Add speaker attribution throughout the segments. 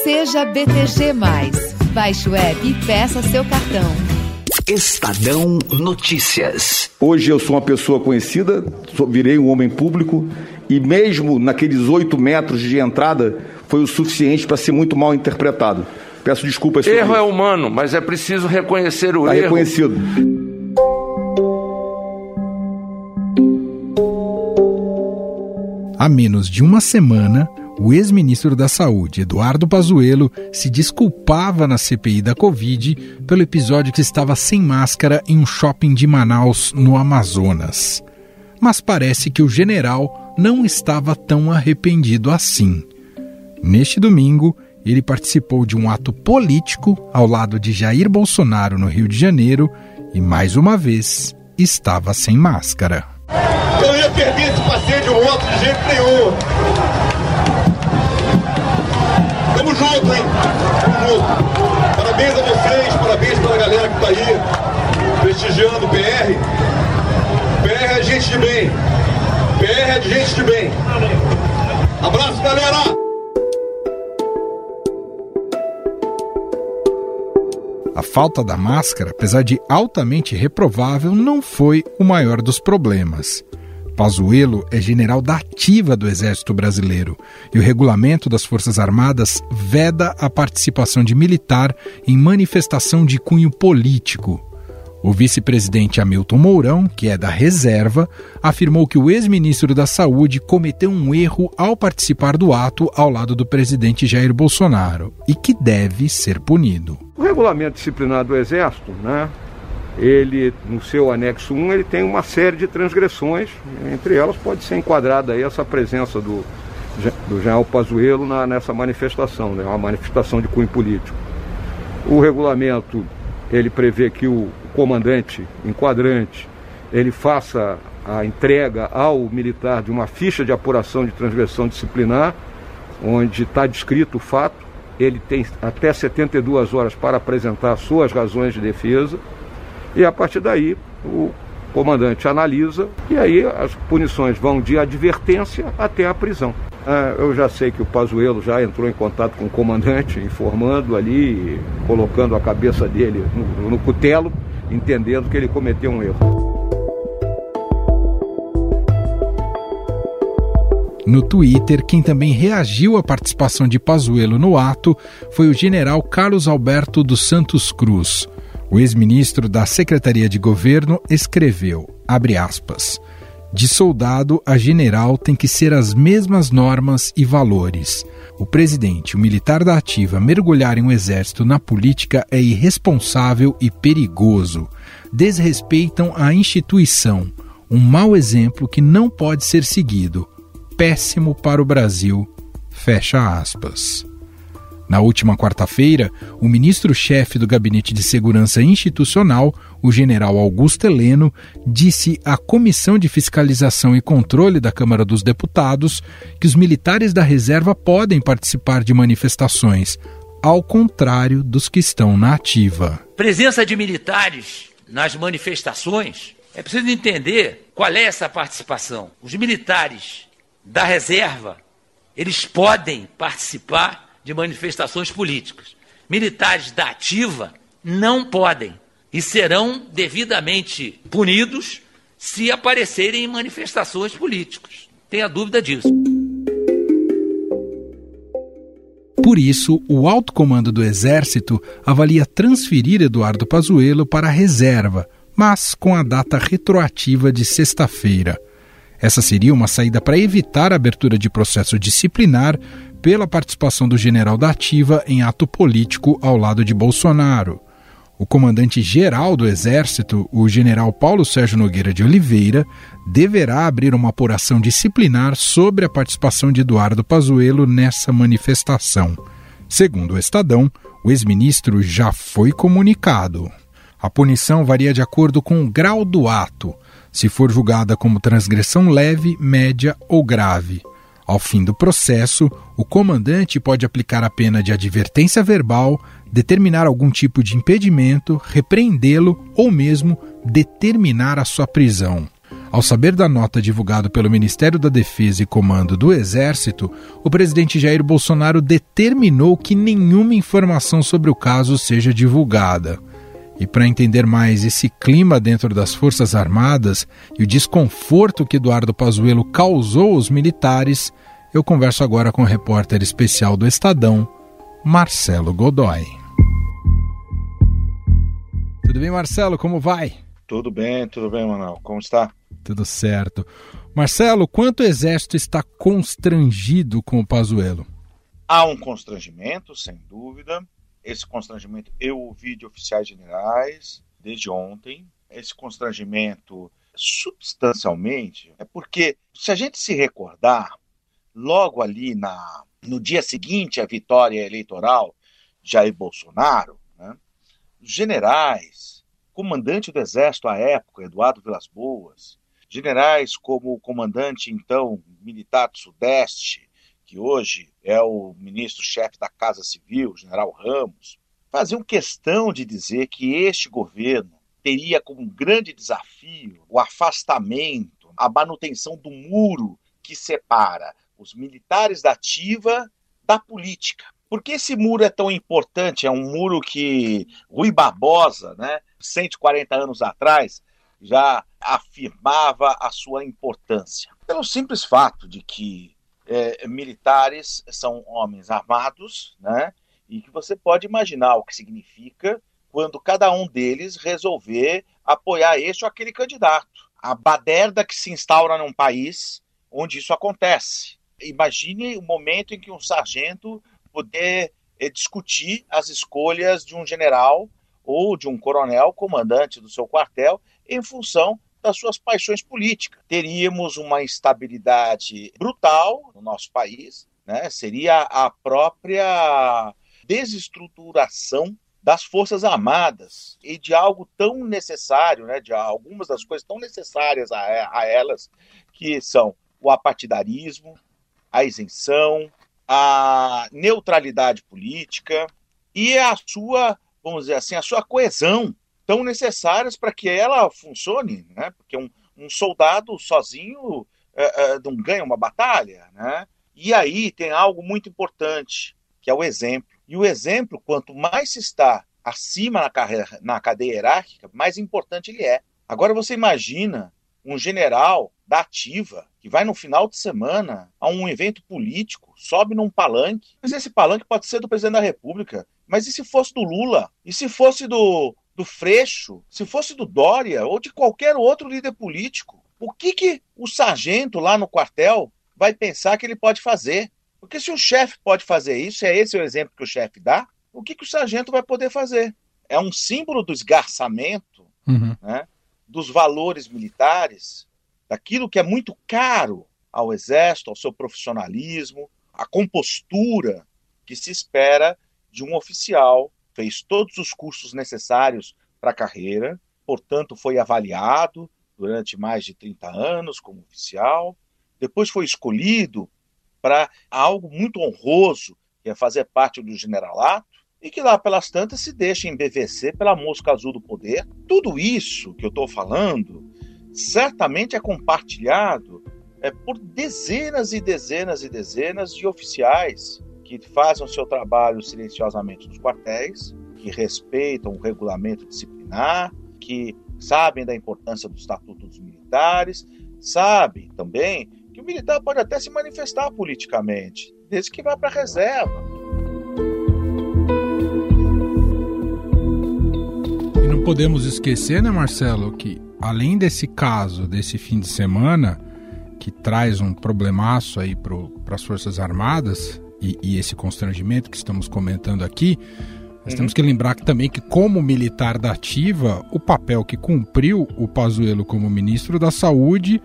Speaker 1: Seja BTG. Baixe o app e peça seu cartão.
Speaker 2: Estadão Notícias.
Speaker 3: Hoje eu sou uma pessoa conhecida, virei um homem público e mesmo naqueles oito metros de entrada foi o suficiente para ser muito mal interpretado. Peço desculpas.
Speaker 4: Erro é humano, mas é preciso reconhecer o
Speaker 3: tá
Speaker 4: erro.
Speaker 3: reconhecido.
Speaker 5: Há menos de uma semana, o ex-ministro da Saúde, Eduardo Pazuello, se desculpava na CPI da Covid pelo episódio que estava sem máscara em um shopping de Manaus, no Amazonas. Mas parece que o general não estava tão arrependido assim. Neste domingo, ele participou de um ato político ao lado de Jair Bolsonaro no Rio de Janeiro e, mais uma vez, estava sem máscara.
Speaker 6: Eu não ia perder esse passeio de outro de jeito nenhum. Junto, hein? Parabéns a vocês, parabéns pela galera que tá aí, prestigiando o PR. PR é gente de bem. PR é de gente de bem. Abraço, galera!
Speaker 5: A falta da máscara, apesar de altamente reprovável, não foi o maior dos problemas. Pazuello é general da ativa do Exército Brasileiro e o regulamento das Forças Armadas veda a participação de militar em manifestação de cunho político. O vice-presidente Hamilton Mourão, que é da reserva, afirmou que o ex-ministro da Saúde cometeu um erro ao participar do ato ao lado do presidente Jair Bolsonaro e que deve ser punido.
Speaker 3: O regulamento disciplinar do Exército, né, ele, no seu anexo 1, ele tem uma série de transgressões, entre elas pode ser enquadrada aí essa presença do, do general Pazuello na, nessa manifestação, né, uma manifestação de cunho político. O regulamento, ele prevê que o comandante enquadrante, ele faça a entrega ao militar de uma ficha de apuração de transgressão disciplinar, onde está descrito o fato, ele tem até 72 horas para apresentar suas razões de defesa, e a partir daí o comandante analisa e aí as punições vão de advertência até a prisão. Ah, eu já sei que o Pazuello já entrou em contato com o comandante, informando ali, colocando a cabeça dele no, no cutelo, entendendo que ele cometeu um erro.
Speaker 5: No Twitter, quem também reagiu à participação de Pazuello no ato foi o general Carlos Alberto dos Santos Cruz. O ex-ministro da Secretaria de Governo escreveu, aspas, de soldado a general tem que ser as mesmas normas e valores. O presidente, o militar da ativa, mergulhar em um exército na política é irresponsável e perigoso. Desrespeitam a instituição. Um mau exemplo que não pode ser seguido. Péssimo para o Brasil. Fecha aspas. Na última quarta-feira, o ministro-chefe do Gabinete de Segurança Institucional, o general Augusto Heleno, disse à Comissão de Fiscalização e Controle da Câmara dos Deputados que os militares da reserva podem participar de manifestações, ao contrário dos que estão na ativa.
Speaker 7: Presença de militares nas manifestações, é preciso entender qual é essa participação. Os militares da reserva, eles podem participar de manifestações políticas. Militares da ativa não podem e serão devidamente punidos se aparecerem em manifestações políticas. Tenha dúvida disso.
Speaker 5: Por isso, o alto comando do Exército avalia transferir Eduardo Pazuello para a reserva, mas com a data retroativa de sexta-feira. Essa seria uma saída para evitar a abertura de processo disciplinar pela participação do general da Ativa em ato político ao lado de Bolsonaro. O comandante-geral do Exército, o general Paulo Sérgio Nogueira de Oliveira, deverá abrir uma apuração disciplinar sobre a participação de Eduardo Pazuello nessa manifestação. Segundo o Estadão, o ex-ministro já foi comunicado. A punição varia de acordo com o grau do ato, se for julgada como transgressão leve, média ou grave. Ao fim do processo, o comandante pode aplicar a pena de advertência verbal, determinar algum tipo de impedimento, repreendê-lo ou mesmo determinar a sua prisão. Ao saber da nota divulgada pelo Ministério da Defesa e Comando do Exército, o presidente Jair Bolsonaro determinou que nenhuma informação sobre o caso seja divulgada. E para entender mais esse clima dentro das Forças Armadas e o desconforto que Eduardo Pazuello causou aos militares, eu converso agora com o repórter especial do Estadão, Marcelo Godoy. Tudo bem, Marcelo? Como vai?
Speaker 8: Tudo bem, tudo bem, Manuel. Como está?
Speaker 5: Tudo certo. Marcelo, quanto o Exército está constrangido com o Pazuello?
Speaker 8: Há um constrangimento, sem dúvida. Esse constrangimento eu ouvi de oficiais generais desde ontem. Esse constrangimento, substancialmente, é porque, se a gente se recordar, logo ali na, no dia seguinte à vitória eleitoral de Jair Bolsonaro, né, os generais, comandante do Exército à época, Eduardo Vilas Boas, generais como o comandante, então, militar do Sudeste, que hoje é o ministro-chefe da Casa Civil, general Ramos, faziam questão de dizer que este governo teria como grande desafio o afastamento, a manutenção do muro que separa os militares da ativa da política. Por que esse muro é tão importante? É um muro que Rui Barbosa, né, 140 anos atrás, já afirmava a sua importância. Pelo simples fato de que é, militares são homens armados, né? E que você pode imaginar o que significa quando cada um deles resolver apoiar este ou aquele candidato. A baderda que se instaura num país onde isso acontece. Imagine o momento em que um sargento poder é, discutir as escolhas de um general ou de um coronel comandante do seu quartel em função das suas paixões políticas. Teríamos uma instabilidade brutal no nosso país, né? seria a própria desestruturação das Forças Armadas e de algo tão necessário, né, de algumas das coisas tão necessárias a, a elas, que são o apartidarismo, a isenção, a neutralidade política e a sua, vamos dizer assim, a sua coesão tão necessárias para que ela funcione, né? Porque um, um soldado sozinho é, é, não ganha uma batalha, né? E aí tem algo muito importante, que é o exemplo. E o exemplo, quanto mais se está acima na, carreira, na cadeia hierárquica, mais importante ele é. Agora você imagina um general da ativa que vai no final de semana a um evento político, sobe num palanque, mas esse palanque pode ser do presidente da República. Mas e se fosse do Lula? E se fosse do do Freixo, se fosse do Dória ou de qualquer outro líder político, o que, que o sargento lá no quartel vai pensar que ele pode fazer? Porque se o chefe pode fazer isso, é esse o exemplo que o chefe dá, o que, que o sargento vai poder fazer? É um símbolo do esgarçamento uhum. né, dos valores militares, daquilo que é muito caro ao exército, ao seu profissionalismo, a compostura que se espera de um oficial fez todos os cursos necessários para a carreira, portanto, foi avaliado durante mais de 30 anos como oficial, depois foi escolhido para algo muito honroso, que é fazer parte do generalato, e que lá pelas tantas se deixa embevecer pela mosca azul do poder. Tudo isso que eu estou falando certamente é compartilhado é, por dezenas e dezenas e dezenas de oficiais que fazem o seu trabalho silenciosamente nos quartéis, que respeitam o regulamento disciplinar, que sabem da importância do Estatuto dos Militares, sabem também que o militar pode até se manifestar politicamente, desde que vá para a reserva.
Speaker 5: E não podemos esquecer, né, Marcelo, que além desse caso, desse fim de semana, que traz um problemaço aí para as Forças Armadas, e, e esse constrangimento que estamos comentando aqui, nós uhum. temos que lembrar que, também que, como militar da ativa, o papel que cumpriu o Pazuello como ministro da Saúde,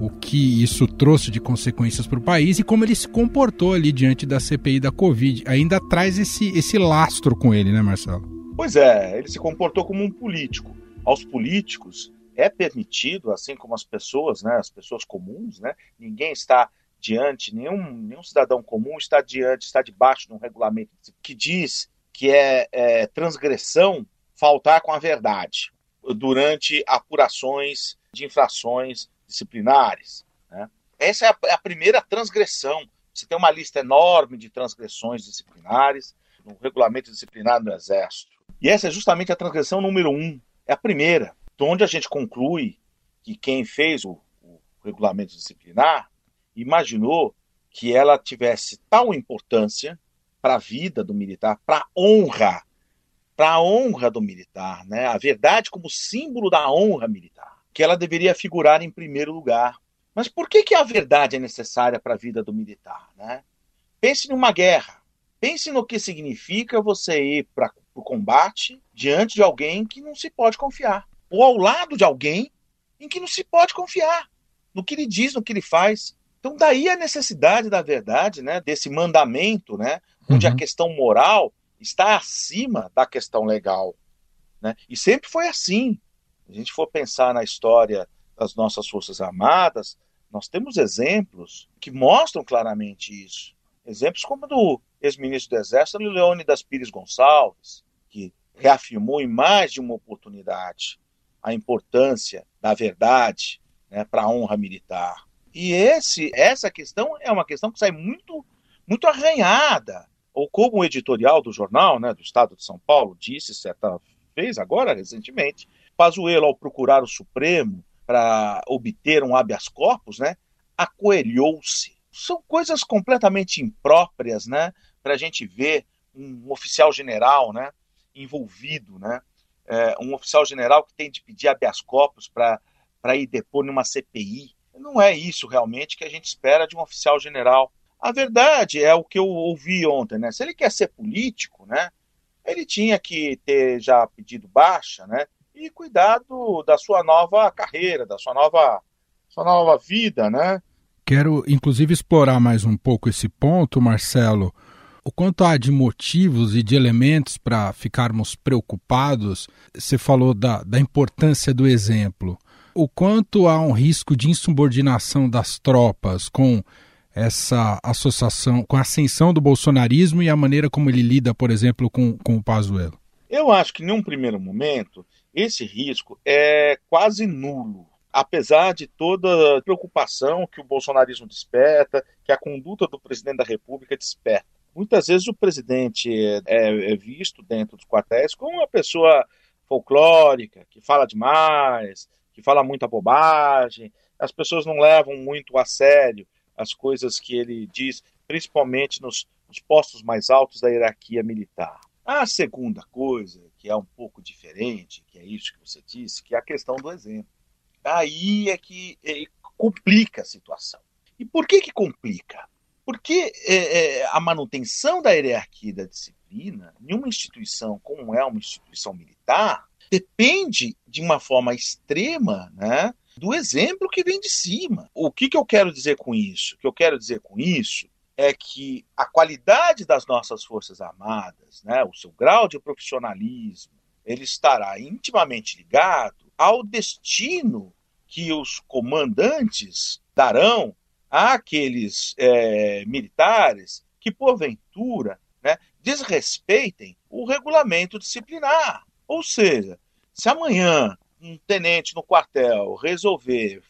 Speaker 5: o que isso trouxe de consequências para o país e como ele se comportou ali diante da CPI da Covid, ainda traz esse, esse lastro com ele, né, Marcelo?
Speaker 8: Pois é, ele se comportou como um político. Aos políticos é permitido, assim como as pessoas, né, as pessoas comuns, né, ninguém está diante, nenhum, nenhum cidadão comum está diante, está debaixo de um regulamento que diz que é, é transgressão faltar com a verdade durante apurações de infrações disciplinares. Né? Essa é a, é a primeira transgressão. Você tem uma lista enorme de transgressões disciplinares no regulamento disciplinar do Exército. E essa é justamente a transgressão número um. É a primeira, onde a gente conclui que quem fez o, o regulamento disciplinar imaginou que ela tivesse tal importância para a vida do militar, para a honra, para a honra do militar, né? A verdade como símbolo da honra militar, que ela deveria figurar em primeiro lugar. Mas por que, que a verdade é necessária para a vida do militar, né? Pense numa guerra. Pense no que significa você ir para o combate diante de alguém que não se pode confiar, ou ao lado de alguém em que não se pode confiar, no que ele diz, no que ele faz. Então daí a necessidade da verdade, né, desse mandamento, né, onde uhum. a questão moral está acima da questão legal, né? E sempre foi assim. Se a gente for pensar na história das nossas forças armadas, nós temos exemplos que mostram claramente isso. Exemplos como do ex-ministro do Exército, Leônidas Pires Gonçalves, que reafirmou em mais de uma oportunidade a importância da verdade né, para a honra militar. E esse, essa questão é uma questão que sai muito, muito arranhada. Ou como o editorial do jornal, né, do Estado de São Paulo, disse certa vez, agora recentemente, Pazuello, ao procurar o Supremo para obter um habeas corpus, né, acoelhou-se. São coisas completamente impróprias, né, para a gente ver um oficial general, né, envolvido, né, é, um oficial general que tem de pedir habeas corpus para ir depor numa CPI, não é isso realmente que a gente espera de um oficial general. A verdade é o que eu ouvi ontem, né? Se ele quer ser político, né? Ele tinha que ter já pedido baixa, né? E cuidado da sua nova carreira, da sua nova, sua nova vida, né?
Speaker 5: Quero, inclusive, explorar mais um pouco esse ponto, Marcelo. O quanto há de motivos e de elementos para ficarmos preocupados, você falou da, da importância do exemplo o quanto há um risco de insubordinação das tropas com essa associação, com a ascensão do bolsonarismo e a maneira como ele lida, por exemplo, com, com o Pazuello?
Speaker 8: Eu acho que, em um primeiro momento, esse risco é quase nulo. Apesar de toda a preocupação que o bolsonarismo desperta, que a conduta do presidente da República desperta. Muitas vezes o presidente é, é, é visto dentro dos quartéis como uma pessoa folclórica, que fala demais, que fala muita bobagem, as pessoas não levam muito a sério as coisas que ele diz, principalmente nos, nos postos mais altos da hierarquia militar. A segunda coisa, que é um pouco diferente, que é isso que você disse, que é a questão do exemplo. Aí é que é, complica a situação. E por que que complica? Porque é, é, a manutenção da hierarquia da disciplina, em uma instituição como é uma instituição militar, depende de uma forma extrema, né, do exemplo que vem de cima. O que, que eu quero dizer com isso? O que eu quero dizer com isso é que a qualidade das nossas Forças Armadas, né, o seu grau de profissionalismo, ele estará intimamente ligado ao destino que os comandantes darão àqueles é, militares que, porventura, né, desrespeitem o regulamento disciplinar. Ou seja, se amanhã um tenente no quartel resolver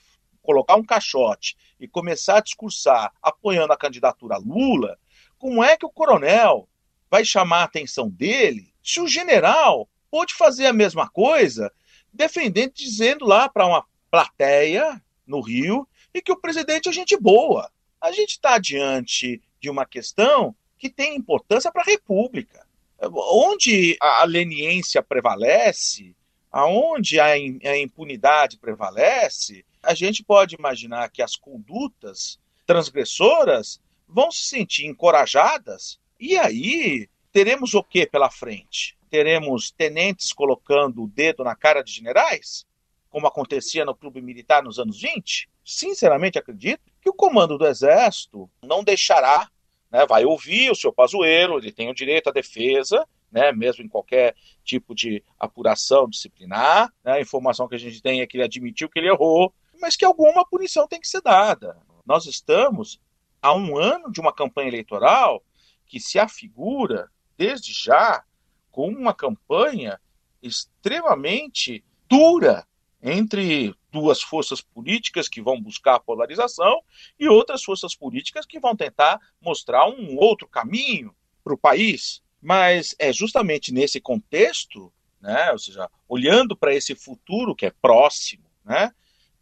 Speaker 8: colocar um caixote e começar a discursar apoiando a candidatura Lula, como é que o coronel vai chamar a atenção dele se o general pode fazer a mesma coisa, defendendo, dizendo lá para uma plateia no Rio e que o presidente é gente boa? A gente está diante de uma questão que tem importância para a República onde a leniência prevalece, aonde a, a impunidade prevalece, a gente pode imaginar que as condutas transgressoras vão se sentir encorajadas e aí teremos o que pela frente? Teremos tenentes colocando o dedo na cara de generais, como acontecia no clube militar nos anos 20? Sinceramente acredito que o comando do exército não deixará né, vai ouvir o seu Pazuello, ele tem o direito à defesa, né, mesmo em qualquer tipo de apuração disciplinar. Né, a informação que a gente tem é que ele admitiu que ele errou, mas que alguma punição tem que ser dada. Nós estamos há um ano de uma campanha eleitoral que se afigura, desde já, com uma campanha extremamente dura entre duas forças políticas que vão buscar polarização e outras forças políticas que vão tentar mostrar um outro caminho para o país. Mas é justamente nesse contexto, né, ou seja, olhando para esse futuro que é próximo, né,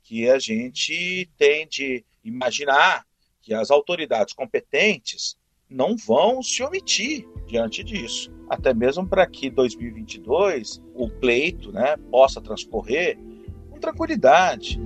Speaker 8: que a gente tem de imaginar que as autoridades competentes não vão se omitir diante disso, até mesmo para que 2022 o pleito né, possa transcorrer tranquilidade.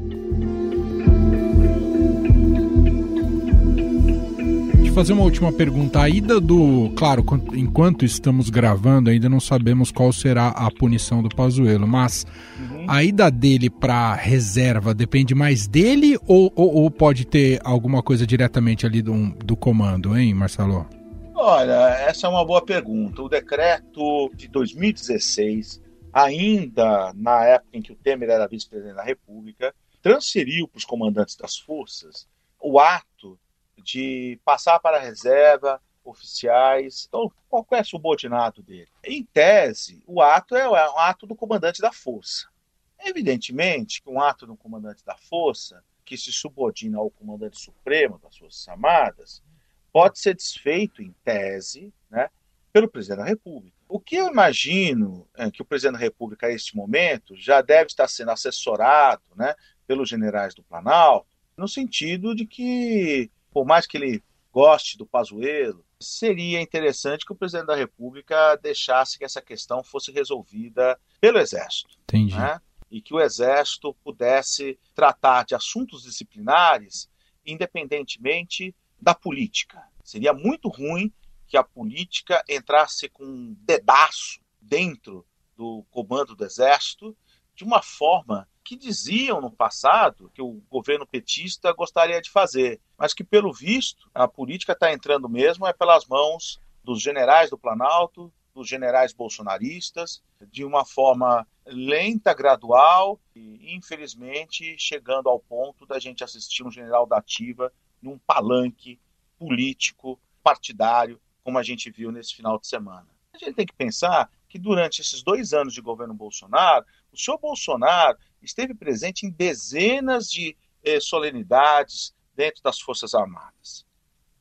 Speaker 5: fazer uma última pergunta. A ida do. Claro, enquanto estamos gravando, ainda não sabemos qual será a punição do Pazuello, mas uhum. a ida dele para reserva depende mais dele ou, ou, ou, pode ter alguma coisa diretamente ali do, do comando, hein, Marcelo?
Speaker 8: Olha, essa é uma boa pergunta. O decreto de 2016, ainda na época em que o Temer era vice-presidente da República, transferiu para os comandantes das forças o ato de passar para a reserva oficiais, então qualquer subordinado dele. Em tese, o ato é um ato do comandante da força. Evidentemente que um ato do comandante da força, que se subordina ao comandante supremo das Forças Armadas, pode ser desfeito, em tese, né, pelo presidente da República. O que eu imagino é que o presidente da República, a este momento, já deve estar sendo assessorado né, pelos generais do Planalto, no sentido de que por mais que ele goste do Pazuello, seria interessante que o presidente da República deixasse que essa questão fosse resolvida pelo Exército.
Speaker 5: Entendi. Né?
Speaker 8: E que o Exército pudesse tratar de assuntos disciplinares independentemente da política. Seria muito ruim que a política entrasse com um dedaço dentro do comando do Exército de uma forma que diziam no passado que o governo petista gostaria de fazer, mas que, pelo visto, a política está entrando mesmo é pelas mãos dos generais do Planalto, dos generais bolsonaristas, de uma forma lenta, gradual e, infelizmente, chegando ao ponto da gente assistir um general da ativa num palanque político, partidário, como a gente viu nesse final de semana. A gente tem que pensar que durante esses dois anos de governo Bolsonaro, o senhor Bolsonaro esteve presente em dezenas de eh, solenidades dentro das Forças Armadas.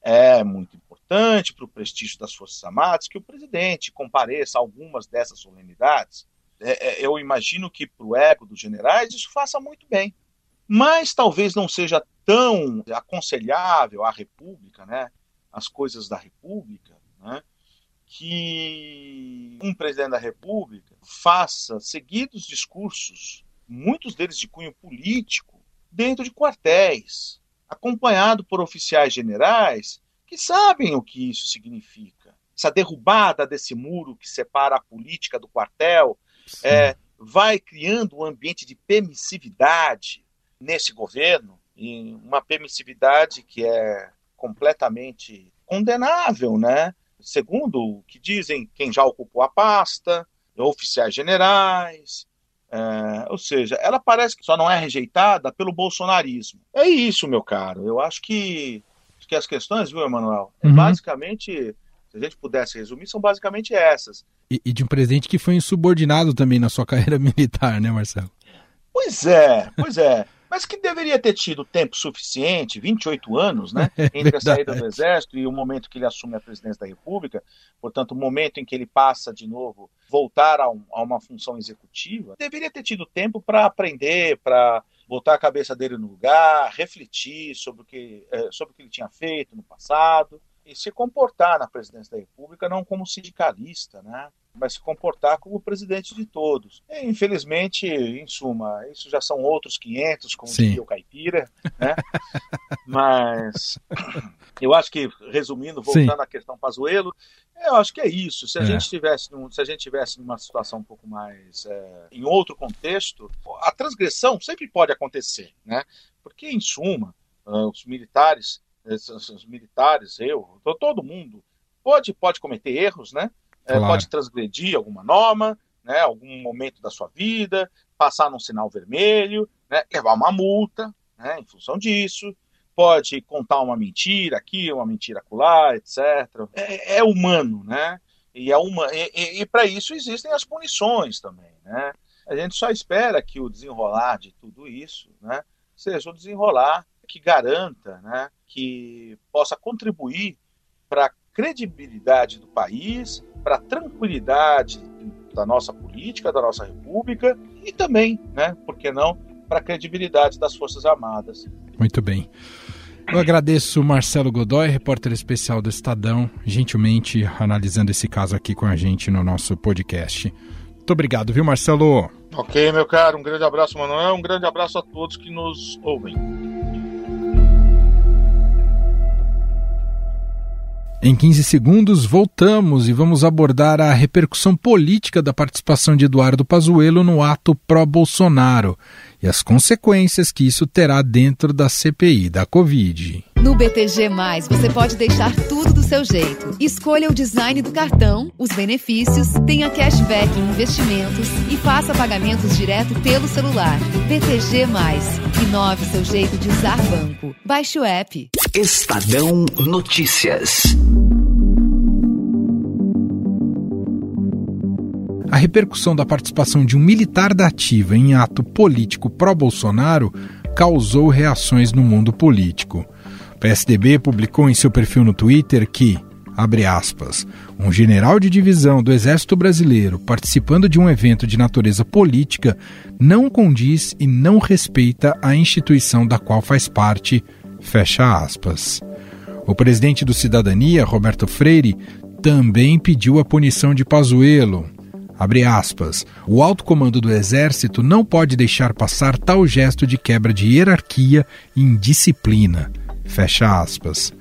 Speaker 8: É muito importante para o prestígio das Forças Armadas que o presidente compareça a algumas dessas solenidades. É, é, eu imagino que para o ego dos generais isso faça muito bem. Mas talvez não seja tão aconselhável à República, né, as coisas da República, né, que um presidente da República faça seguidos discursos muitos deles de cunho político, dentro de quartéis, acompanhado por oficiais generais que sabem o que isso significa. Essa derrubada desse muro que separa a política do quartel é, vai criando um ambiente de permissividade nesse governo, uma permissividade que é completamente condenável, né? Segundo o que dizem quem já ocupou a pasta, oficiais generais, é, ou seja, ela parece que só não é rejeitada pelo bolsonarismo. É isso, meu caro. Eu acho que, que as questões, viu, Emanuel, é uhum. basicamente, se a gente pudesse resumir, são basicamente essas.
Speaker 5: E, e, de um presidente que foi insubordinado também na sua carreira militar, né, Marcelo?
Speaker 8: Pois é, pois é mas que deveria ter tido tempo suficiente, 28 anos, né, é entre a saída do Exército e o momento que ele assume a presidência da República, portanto, o momento em que ele passa de novo, voltar a, um, a uma função executiva, deveria ter tido tempo para aprender, para botar a cabeça dele no lugar, refletir sobre o, que, é, sobre o que ele tinha feito no passado e se comportar na presidência da República não como sindicalista, né? Mas se comportar como presidente de todos. E, infelizmente, em suma, isso já são outros 500, como Sim. diria o Caipira, né? mas eu acho que, resumindo, voltando Sim. à questão Pazuello, eu acho que é isso. Se a é. gente tivesse, num, se a gente tivesse numa situação um pouco mais é, em outro contexto, a transgressão sempre pode acontecer, né? Porque em suma, uh, os militares, esses, os militares, eu, todo mundo pode pode cometer erros, né? É, claro. pode transgredir alguma norma, né, algum momento da sua vida, passar num sinal vermelho, né, levar uma multa né, em função disso, pode contar uma mentira aqui, uma mentira acolá, etc. É, é humano, né? E, é uma, e, e, e para isso existem as punições também, né? A gente só espera que o desenrolar de tudo isso né, seja um desenrolar que garanta, né, que possa contribuir para credibilidade do país, para a tranquilidade da nossa política, da nossa república e também, né, por que não, para a credibilidade das Forças Armadas.
Speaker 5: Muito bem. Eu agradeço Marcelo Godoy, repórter especial do Estadão, gentilmente analisando esse caso aqui com a gente no nosso podcast. Muito obrigado, viu, Marcelo?
Speaker 8: Ok, meu caro. Um grande abraço, Manuel. Um grande abraço a todos que nos ouvem.
Speaker 5: Em 15 segundos, voltamos e vamos abordar a repercussão política da participação de Eduardo Pazuello no ato pró-Bolsonaro e as consequências que isso terá dentro da CPI da Covid.
Speaker 1: No BTG, você pode deixar tudo do seu jeito. Escolha o design do cartão, os benefícios, tenha cashback em investimentos e faça pagamentos direto pelo celular. BTG, inove seu jeito de usar banco. Baixe o app.
Speaker 2: Estadão Notícias.
Speaker 5: A repercussão da participação de um militar da ativa em ato político pró-Bolsonaro causou reações no mundo político. O PSDB publicou em seu perfil no Twitter que, abre aspas, um general de divisão do Exército Brasileiro participando de um evento de natureza política não condiz e não respeita a instituição da qual faz parte, fecha aspas. O presidente do Cidadania, Roberto Freire, também pediu a punição de Pazuello, Abre aspas. O alto comando do Exército não pode deixar passar tal gesto de quebra de hierarquia e indisciplina. Fecha aspas.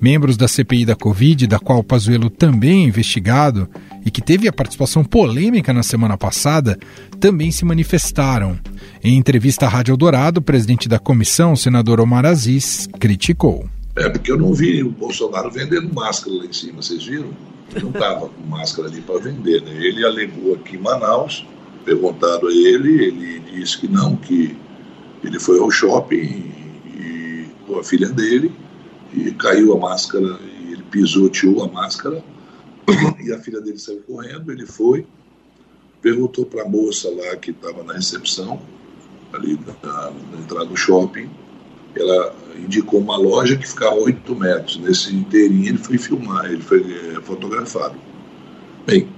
Speaker 5: Membros da CPI da Covid, da qual Pazuello também é investigado e que teve a participação polêmica na semana passada, também se manifestaram. Em entrevista à Rádio Eldorado, o presidente da comissão, o senador Omar Aziz, criticou.
Speaker 9: É porque eu não vi o Bolsonaro vendendo máscara lá em cima, vocês viram? Não estava com máscara ali para vender. Né? Ele alegou aqui em Manaus, perguntado a ele, ele disse que não, que ele foi ao shopping e, com a filha dele e caiu a máscara, e ele pisoteou a máscara e a filha dele saiu correndo, ele foi, perguntou para a moça lá que estava na recepção, ali na, na entrada do shopping, ela indicou uma loja que ficava a 8 metros. Nesse inteirinho ele foi filmar, ele foi é, fotografado. Bem,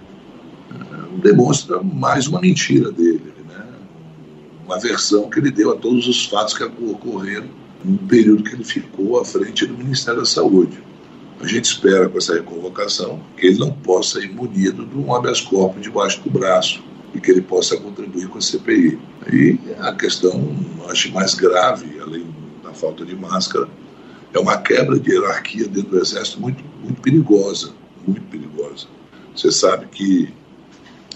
Speaker 9: é, demonstra mais uma mentira dele, né? uma versão que ele deu a todos os fatos que ocorreram no período que ele ficou à frente do Ministério da Saúde. A gente espera com essa reconvocação que ele não possa ir munido de um habeas corpus debaixo do braço e que ele possa contribuir com a CPI. E a questão, acho mais grave, além falta de máscara, é uma quebra de hierarquia dentro do Exército muito, muito perigosa, muito perigosa. Você sabe que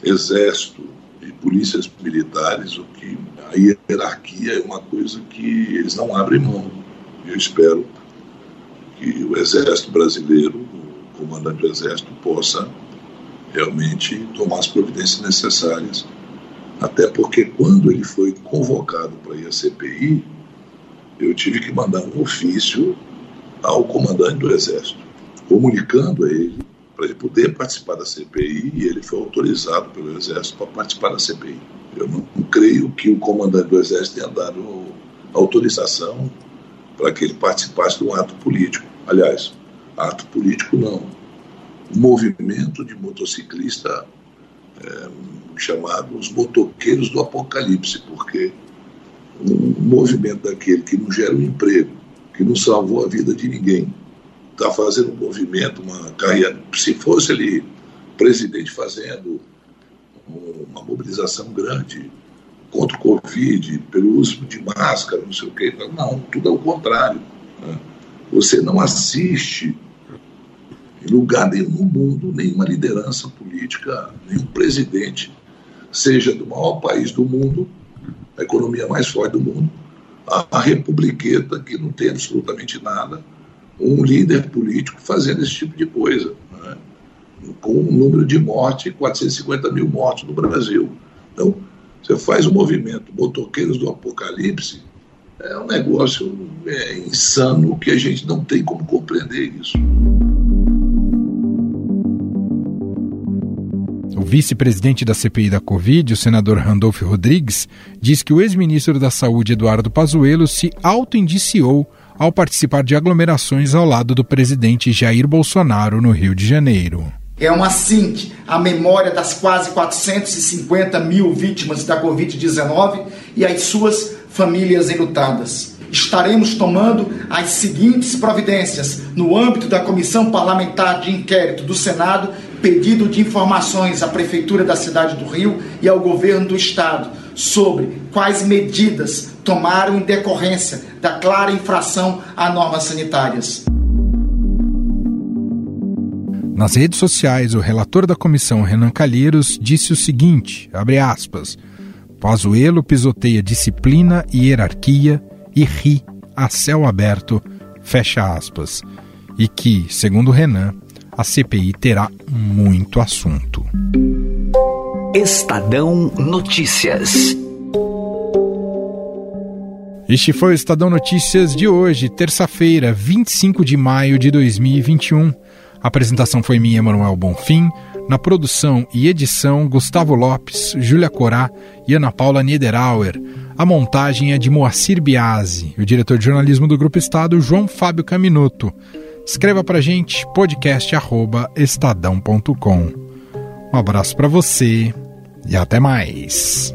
Speaker 9: Exército e polícias militares, o que a hierarquia é uma coisa que eles não abrem mão. Eu espero que o Exército brasileiro, o comandante do Exército, possa realmente tomar as providências necessárias. Até porque quando ele foi convocado para ir à CPI, eu tive que mandar um ofício ao comandante do Exército, comunicando a ele para ele poder participar da CPI e ele foi autorizado pelo Exército para participar da CPI. Eu não, creio que o comandante do Exército tenha dado autorização para que ele participasse de um ato político. Aliás, ato político não. Um movimento de motociclista é, chamado os motoqueiros do apocalipse, porque um movimento daquele que não gera um emprego, que não salvou a vida de ninguém, está fazendo um movimento, uma carreira. Se fosse ele presidente fazendo uma mobilização grande contra o Covid, pelo uso de máscara, não sei o quê. Não, tudo ao contrário. Né? Você não assiste em lugar nenhum no mundo nenhuma liderança política, nenhum presidente, seja do maior país do mundo, a economia mais forte do mundo, a, a republiqueta que não tem absolutamente nada, um líder político fazendo esse tipo de coisa, né? com um número de mortes, 450 mil mortos no Brasil. Então, você faz o um movimento Motoqueiros do Apocalipse, é um negócio é, insano que a gente não tem como compreender isso.
Speaker 5: Vice-presidente da CPI da Covid, o senador Randolph Rodrigues, diz que o ex-ministro da Saúde, Eduardo Pazuello, se autoindiciou ao participar de aglomerações ao lado do presidente Jair Bolsonaro no Rio de Janeiro.
Speaker 10: É uma SINC, a memória das quase 450 mil vítimas da Covid-19 e as suas famílias enlutadas. Estaremos tomando as seguintes providências no âmbito da Comissão Parlamentar de Inquérito do Senado, pedido de informações à Prefeitura da cidade do Rio e ao Governo do Estado sobre quais medidas tomaram em decorrência da clara infração a normas sanitárias.
Speaker 5: Nas redes sociais, o relator da comissão, Renan Calheiros, disse o seguinte, abre aspas, Pazuello pisoteia disciplina e hierarquia e ri a céu aberto, fecha aspas. E que, segundo Renan, a CPI terá muito assunto.
Speaker 2: Estadão Notícias.
Speaker 5: Este foi o Estadão Notícias de hoje, terça-feira, 25 de maio de 2021. A apresentação foi minha, Manuel Bonfim. Na produção e edição, Gustavo Lopes, Júlia Corá e Ana Paula Niederauer. A montagem é de Moacir Biasi. O diretor de jornalismo do Grupo Estado, João Fábio Caminuto. Escreva pra gente podcast@estadão.com. Um abraço para você e até mais.